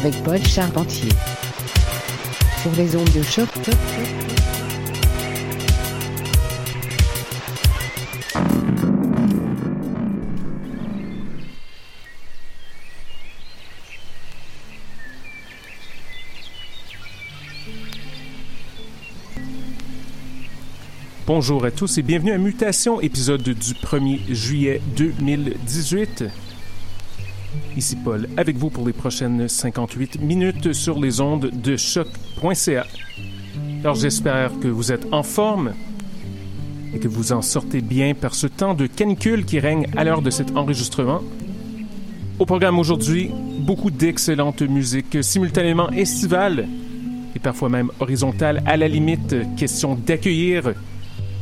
avec Paul Charpentier sur les ondes de choc. Bonjour à tous et bienvenue à Mutation, épisode du 1er juillet 2018. Ici Paul, avec vous pour les prochaines 58 minutes sur les ondes de choc.ca. Alors j'espère que vous êtes en forme et que vous en sortez bien par ce temps de canicule qui règne à l'heure de cet enregistrement. Au programme aujourd'hui, beaucoup d'excellente musique simultanément estivale et parfois même horizontale à la limite, question d'accueillir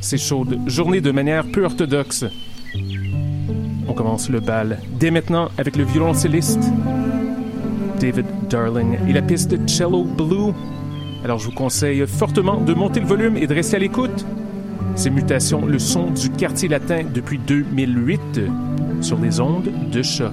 ces chaudes journées de manière peu orthodoxe. Commence le bal dès maintenant avec le violoncelliste David Darling et la piste Cello Blue. Alors je vous conseille fortement de monter le volume et de rester à l'écoute. Ces mutations, le son du quartier latin depuis 2008 sur les ondes de choc.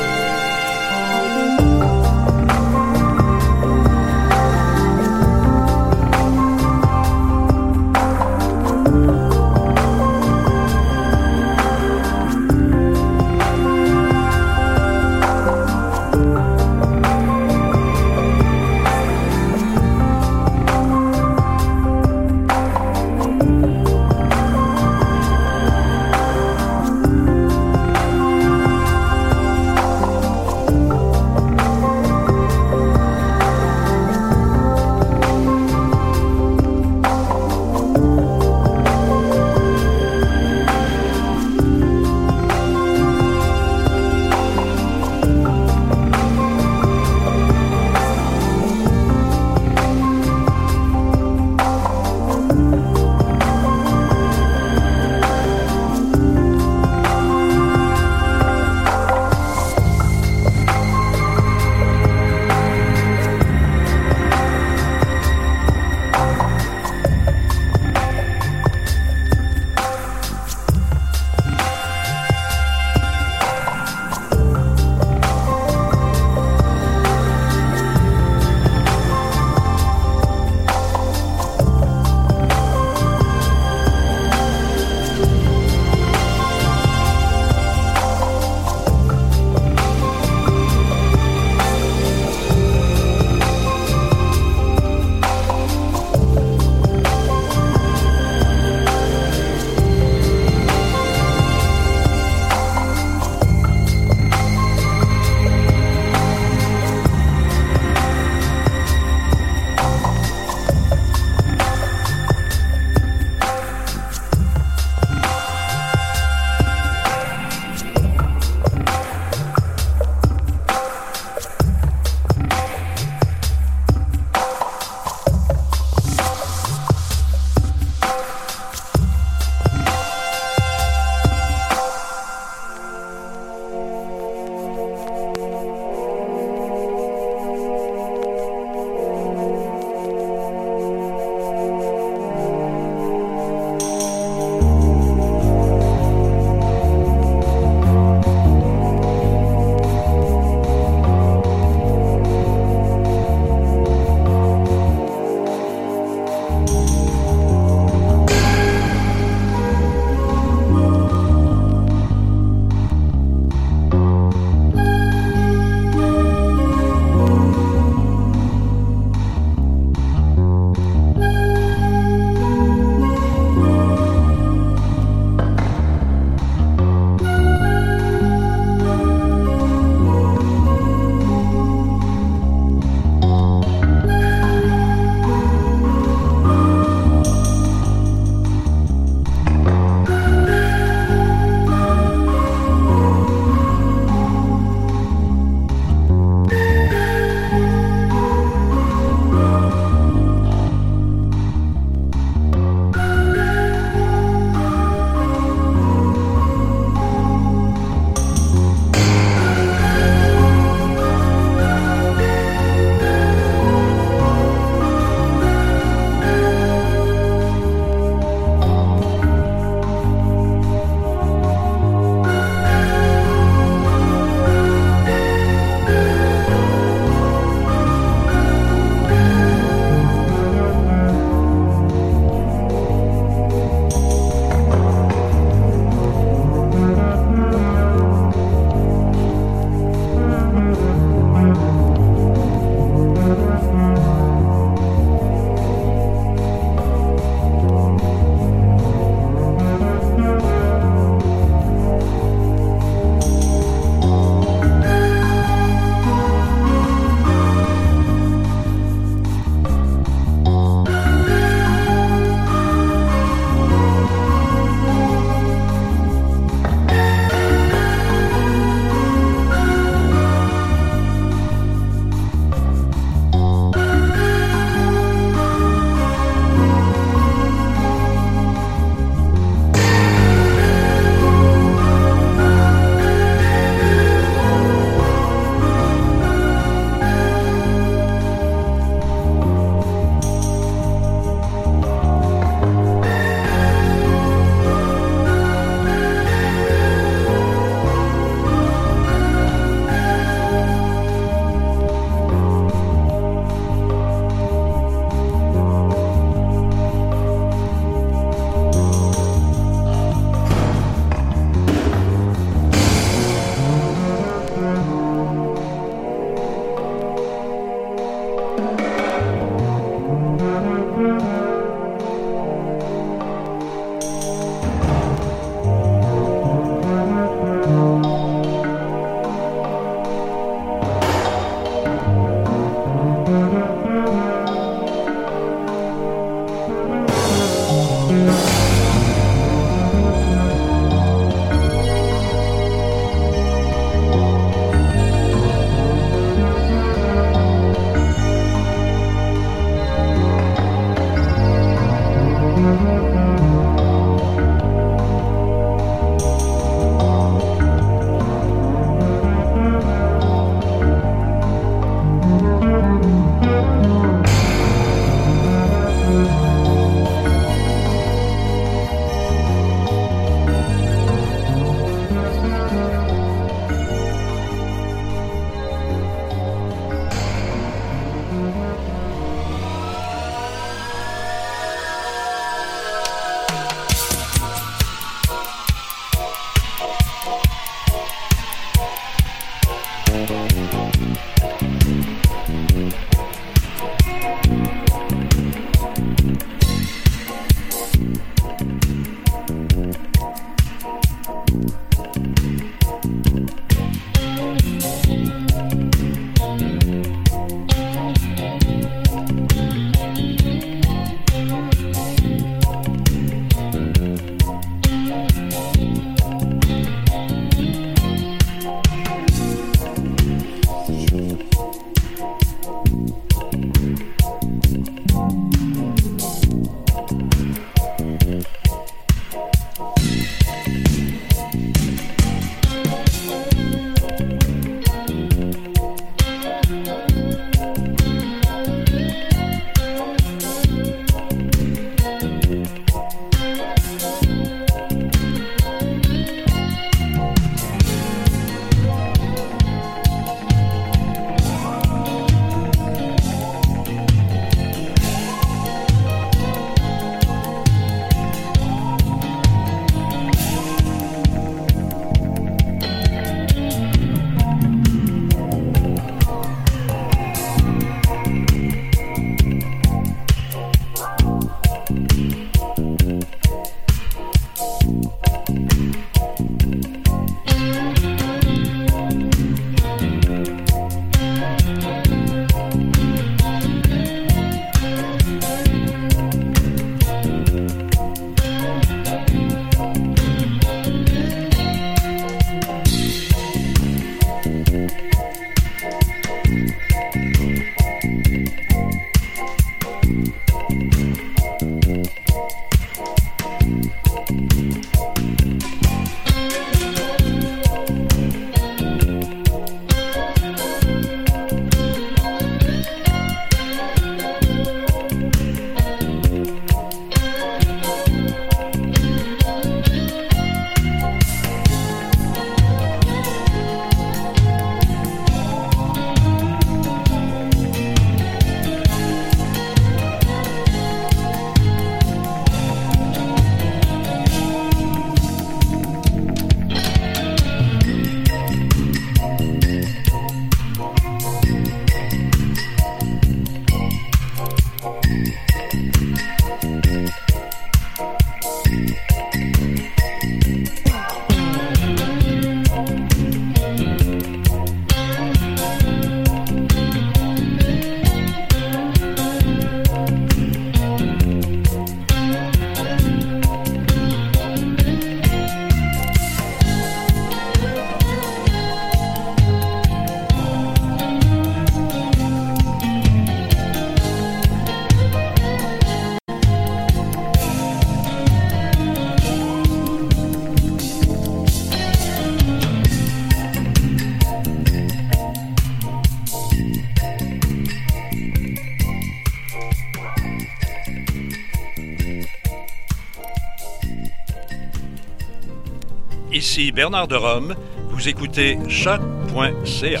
Bernard de Rome. Vous écoutez choc.ca.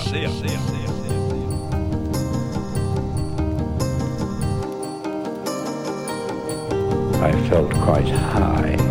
I felt quite high,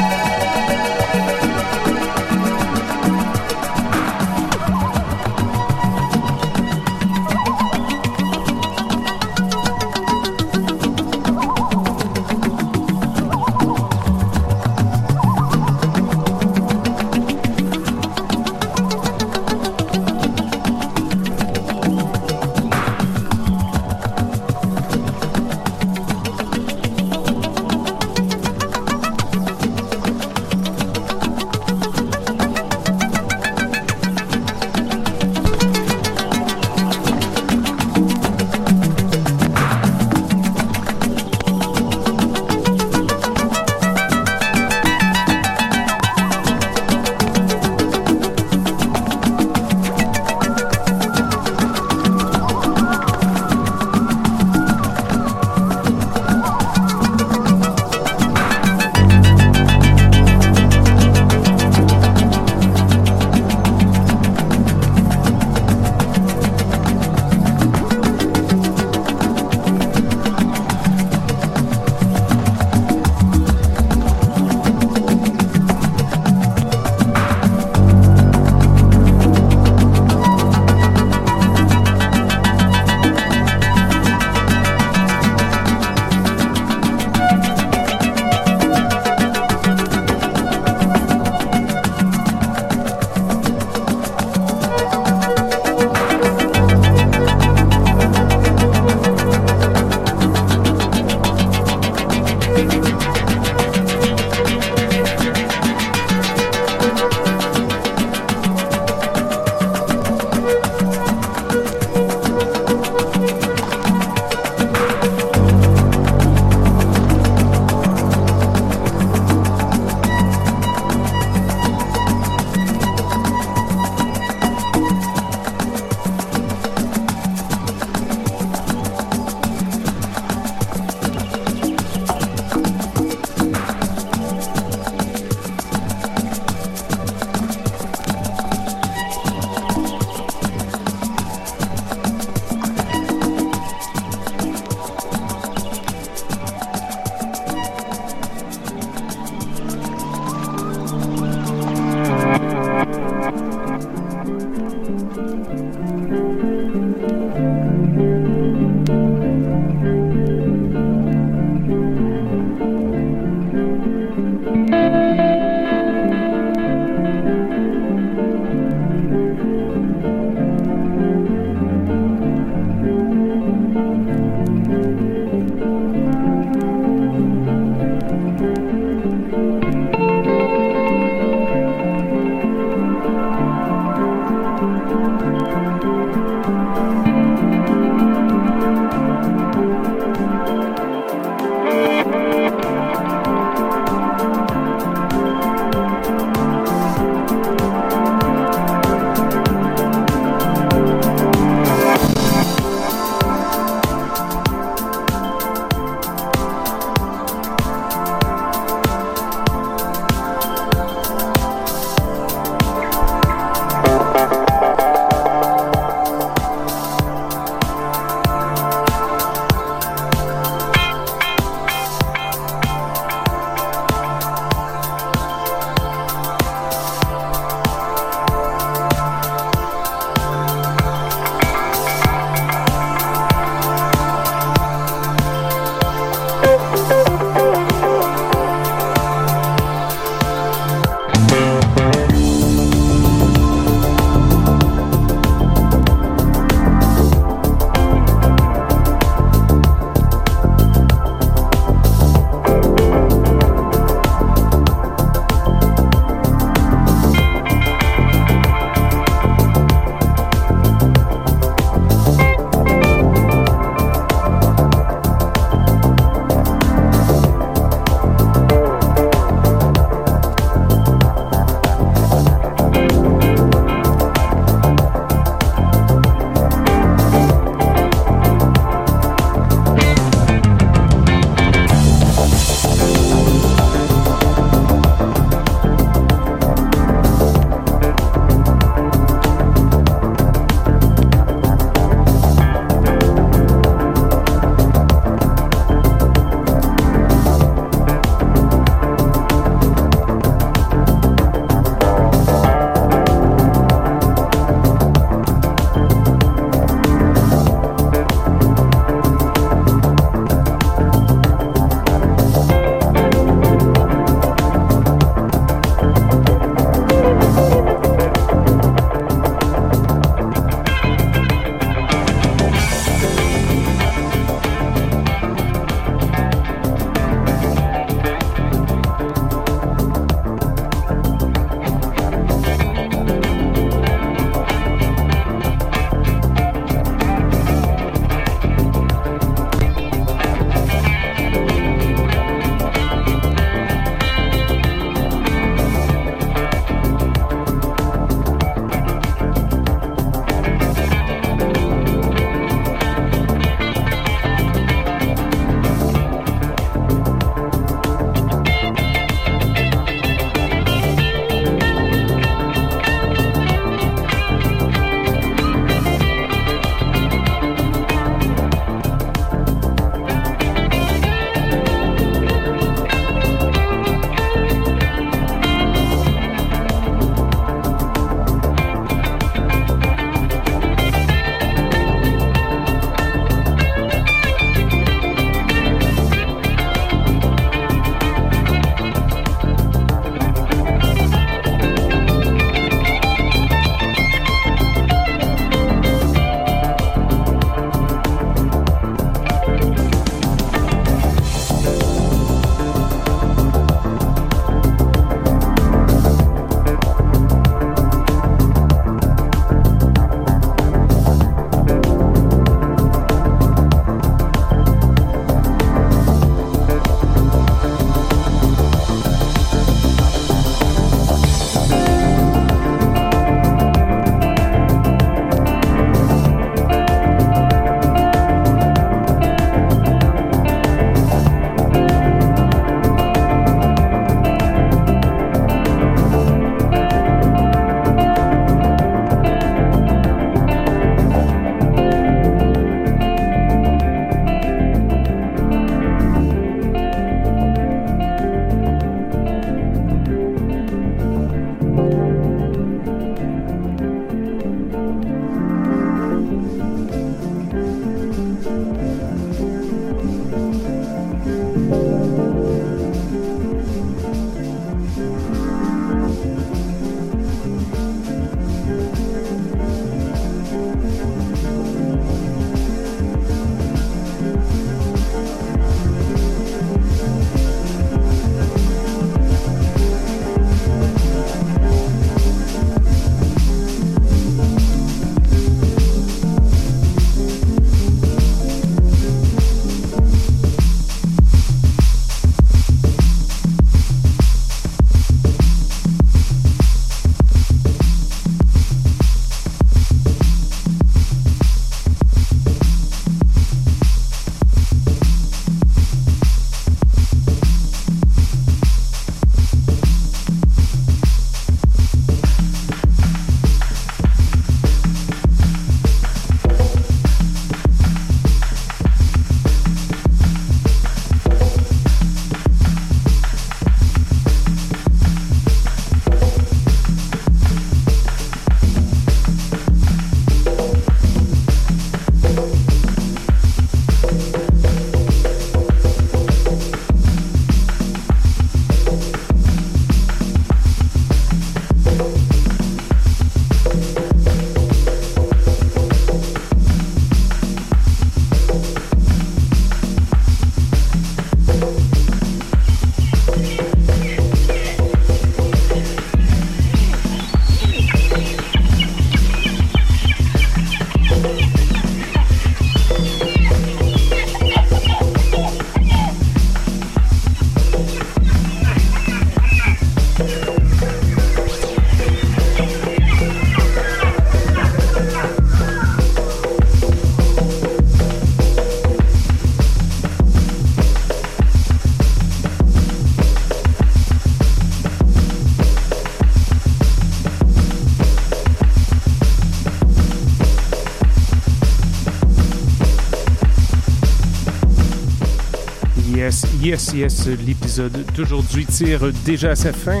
Yes, yes, l'épisode d'aujourd'hui tire déjà à sa fin.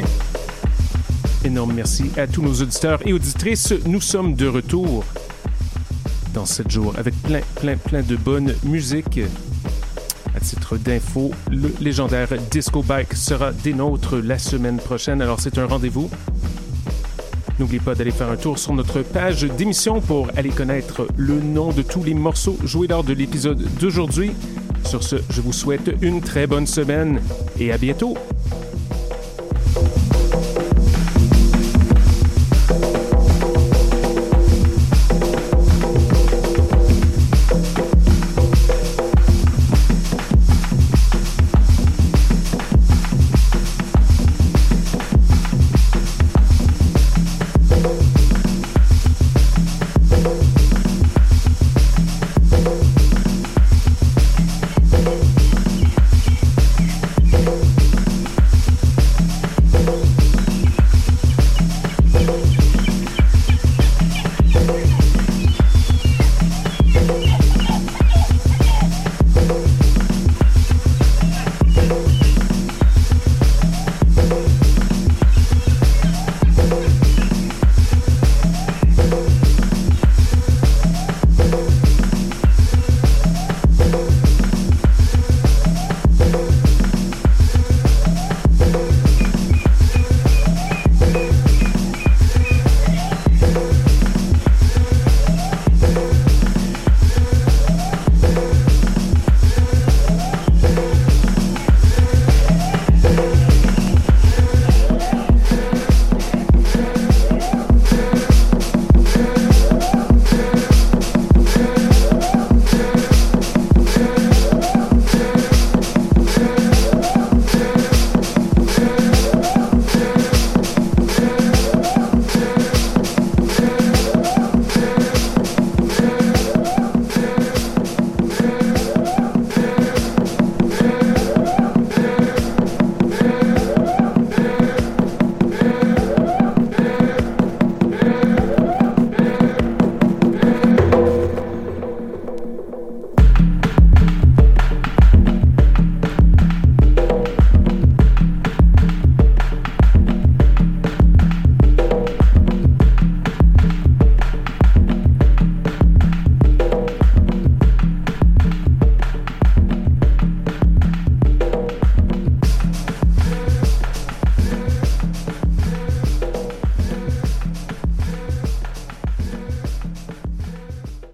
Énorme merci à tous nos auditeurs et auditrices. Nous sommes de retour dans 7 jours avec plein, plein, plein de bonne musique. À titre d'info, le légendaire Disco Bike sera des nôtres la semaine prochaine, alors c'est un rendez-vous. N'oubliez pas d'aller faire un tour sur notre page d'émission pour aller connaître le nom de tous les morceaux joués lors de l'épisode d'aujourd'hui. Sur ce, je vous souhaite une très bonne semaine et à bientôt.